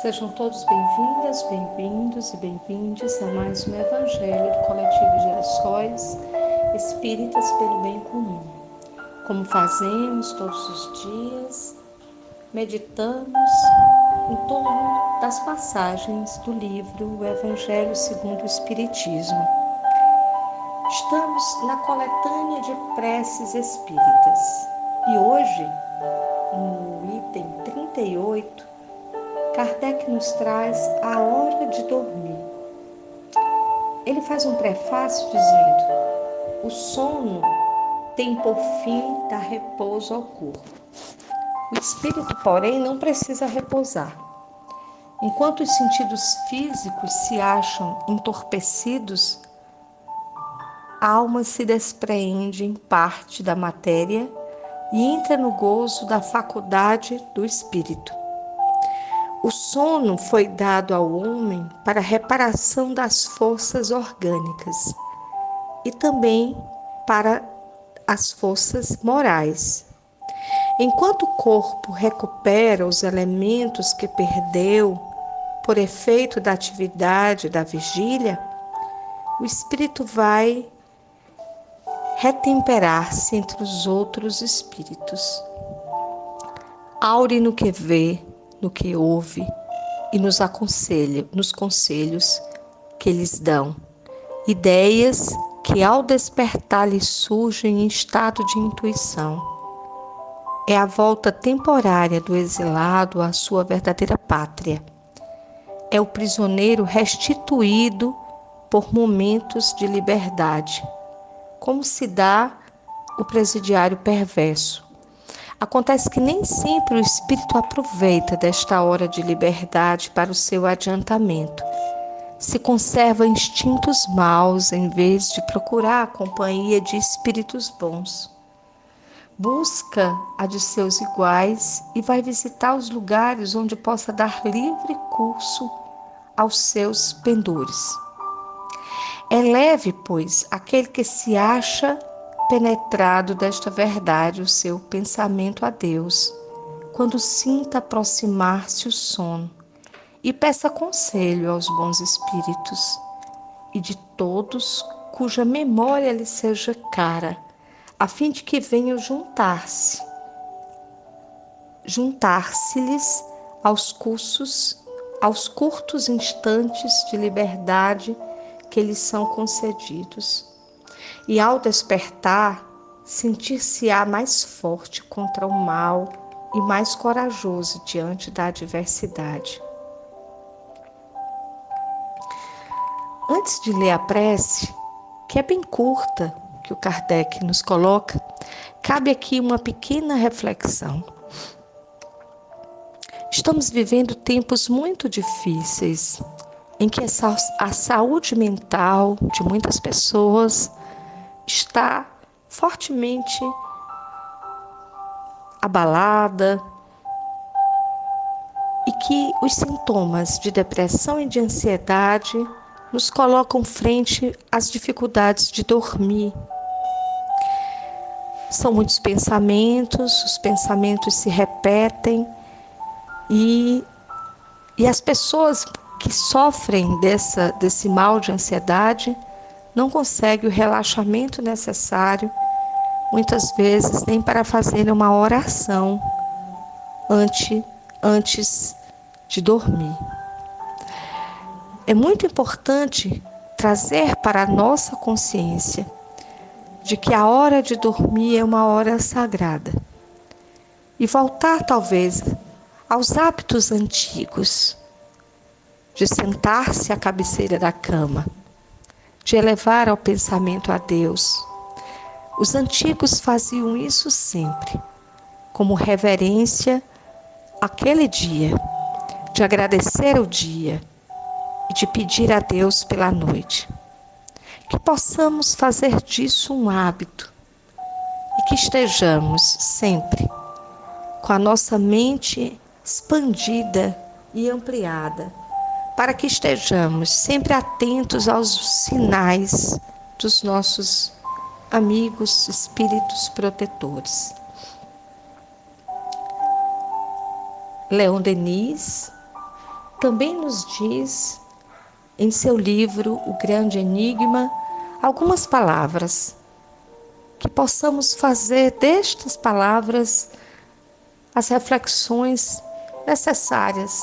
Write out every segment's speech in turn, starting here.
Sejam todos bem-vindas, bem-vindos e bem-vindes a mais um Evangelho do Coletivo Gerações Espíritas pelo Bem Comum. Como fazemos todos os dias, meditamos em torno das passagens do livro O Evangelho segundo o Espiritismo. Estamos na coletânea de preces espíritas e hoje, no item 38, Kardec nos traz a hora de dormir. Ele faz um prefácio dizendo: o sono tem por fim dar repouso ao corpo. O espírito, porém, não precisa repousar. Enquanto os sentidos físicos se acham entorpecidos, a alma se despreende em parte da matéria e entra no gozo da faculdade do espírito. O sono foi dado ao homem para reparação das forças orgânicas e também para as forças morais. Enquanto o corpo recupera os elementos que perdeu por efeito da atividade da vigília, o espírito vai retemperar-se entre os outros espíritos. Aure no que vê, no que ouve e nos aconselha, nos conselhos que lhes dão, ideias que ao despertar lhes surgem em estado de intuição. É a volta temporária do exilado à sua verdadeira pátria. É o prisioneiro restituído por momentos de liberdade, como se dá o presidiário perverso Acontece que nem sempre o espírito aproveita desta hora de liberdade para o seu adiantamento. Se conserva instintos maus em vez de procurar a companhia de espíritos bons. Busca a de seus iguais e vai visitar os lugares onde possa dar livre curso aos seus pendores. É leve, pois, aquele que se acha penetrado desta verdade o seu pensamento a Deus, quando sinta aproximar-se o sono, e peça conselho aos bons espíritos e de todos cuja memória lhe seja cara, a fim de que venham juntar-se, juntar-se-lhes aos cursos, aos curtos instantes de liberdade que lhes são concedidos e ao despertar, sentir-se-á mais forte contra o mal e mais corajoso diante da adversidade. Antes de ler a prece, que é bem curta, que o Kardec nos coloca, cabe aqui uma pequena reflexão. Estamos vivendo tempos muito difíceis, em que a saúde mental de muitas pessoas está fortemente abalada e que os sintomas de depressão e de ansiedade nos colocam frente às dificuldades de dormir. São muitos pensamentos, os pensamentos se repetem e, e as pessoas que sofrem dessa, desse mal de ansiedade não consegue o relaxamento necessário, muitas vezes nem para fazer uma oração antes, antes de dormir. É muito importante trazer para a nossa consciência de que a hora de dormir é uma hora sagrada e voltar talvez aos hábitos antigos de sentar-se à cabeceira da cama de elevar ao pensamento a Deus. Os antigos faziam isso sempre, como reverência àquele dia, de agradecer o dia e de pedir a Deus pela noite. Que possamos fazer disso um hábito e que estejamos sempre com a nossa mente expandida e ampliada para que estejamos sempre atentos aos sinais dos nossos amigos espíritos protetores. Leon Denis também nos diz em seu livro O Grande Enigma algumas palavras que possamos fazer destas palavras as reflexões necessárias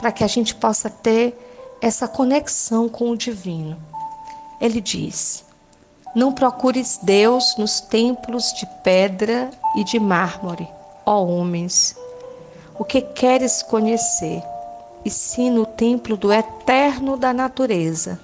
para que a gente possa ter essa conexão com o divino. Ele diz: Não procures Deus nos templos de pedra e de mármore, ó homens. O que queres conhecer? E sim no templo do eterno da natureza,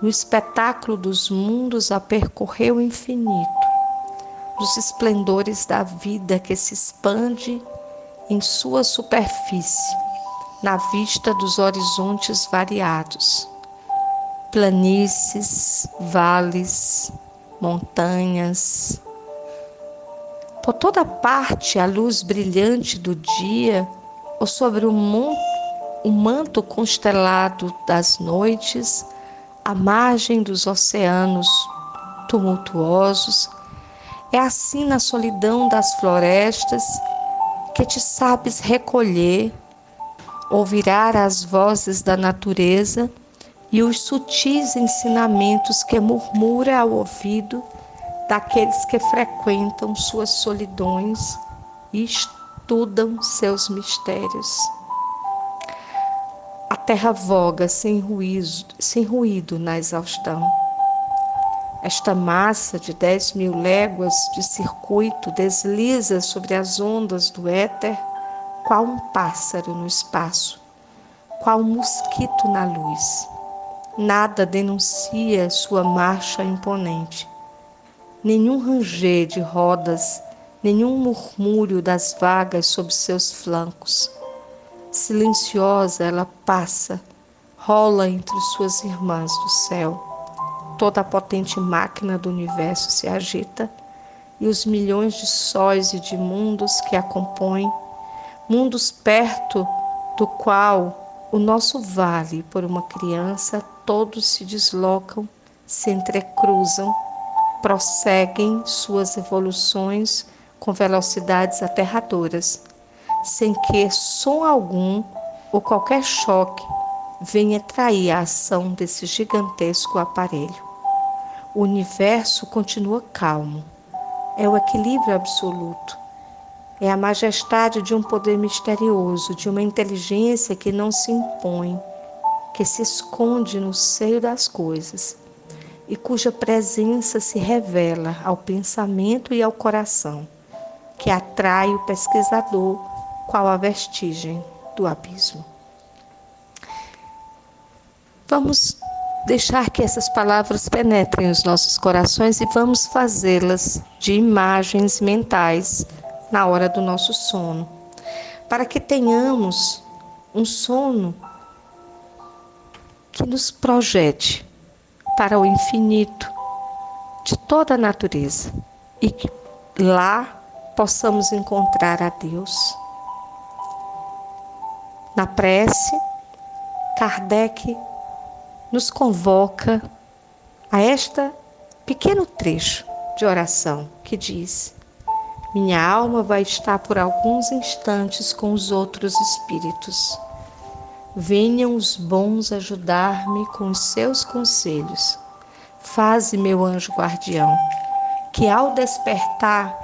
no espetáculo dos mundos a percorrer o infinito, nos esplendores da vida que se expande em sua superfície na vista dos horizontes variados, planícies, vales, montanhas. Por toda parte a luz brilhante do dia, ou sobre o, o manto constelado das noites, à margem dos oceanos tumultuosos, é assim na solidão das florestas que te sabes recolher ouvirá as vozes da natureza e os sutis ensinamentos que murmura ao ouvido daqueles que frequentam suas solidões e estudam seus mistérios. A terra voga sem ruído, sem ruído na exaustão. Esta massa de dez mil léguas de circuito desliza sobre as ondas do éter qual um pássaro no espaço, qual um mosquito na luz. Nada denuncia sua marcha imponente. Nenhum ranger de rodas, nenhum murmúrio das vagas sob seus flancos. Silenciosa ela passa, rola entre suas irmãs do céu. Toda a potente máquina do universo se agita e os milhões de sóis e de mundos que a compõem mundos perto do qual o nosso vale por uma criança todos se deslocam, se entrecruzam, prosseguem suas evoluções com velocidades aterradoras, sem que som algum ou qualquer choque venha trair a ação desse gigantesco aparelho. O universo continua calmo. É o equilíbrio absoluto é a majestade de um poder misterioso, de uma inteligência que não se impõe, que se esconde no seio das coisas e cuja presença se revela ao pensamento e ao coração, que atrai o pesquisador qual a vestigem do abismo. Vamos deixar que essas palavras penetrem os nossos corações e vamos fazê-las de imagens mentais na hora do nosso sono, para que tenhamos um sono que nos projete para o infinito de toda a natureza e que lá possamos encontrar a Deus. Na prece, Kardec nos convoca a esta pequeno trecho de oração que diz: minha alma vai estar por alguns instantes com os outros espíritos. Venham os bons ajudar-me com os seus conselhos. Faze, meu anjo guardião, que ao despertar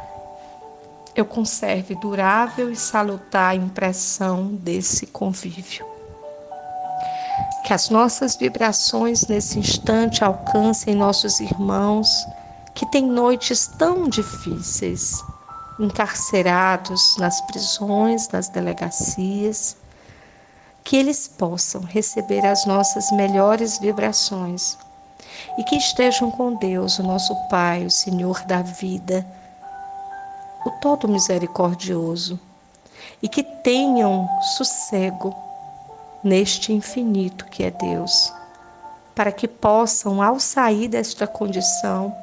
eu conserve durável e salutar impressão desse convívio. Que as nossas vibrações nesse instante alcancem nossos irmãos que têm noites tão difíceis encarcerados nas prisões, nas delegacias, que eles possam receber as nossas melhores vibrações e que estejam com Deus, o nosso Pai, o Senhor da vida, o Todo Misericordioso, e que tenham sossego neste infinito que é Deus, para que possam, ao sair desta condição,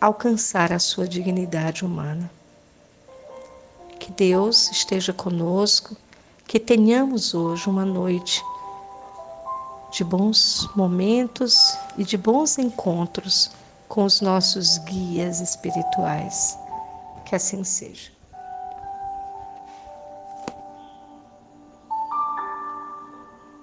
alcançar a sua dignidade humana. Que Deus esteja conosco, que tenhamos hoje uma noite de bons momentos e de bons encontros com os nossos guias espirituais. Que assim seja.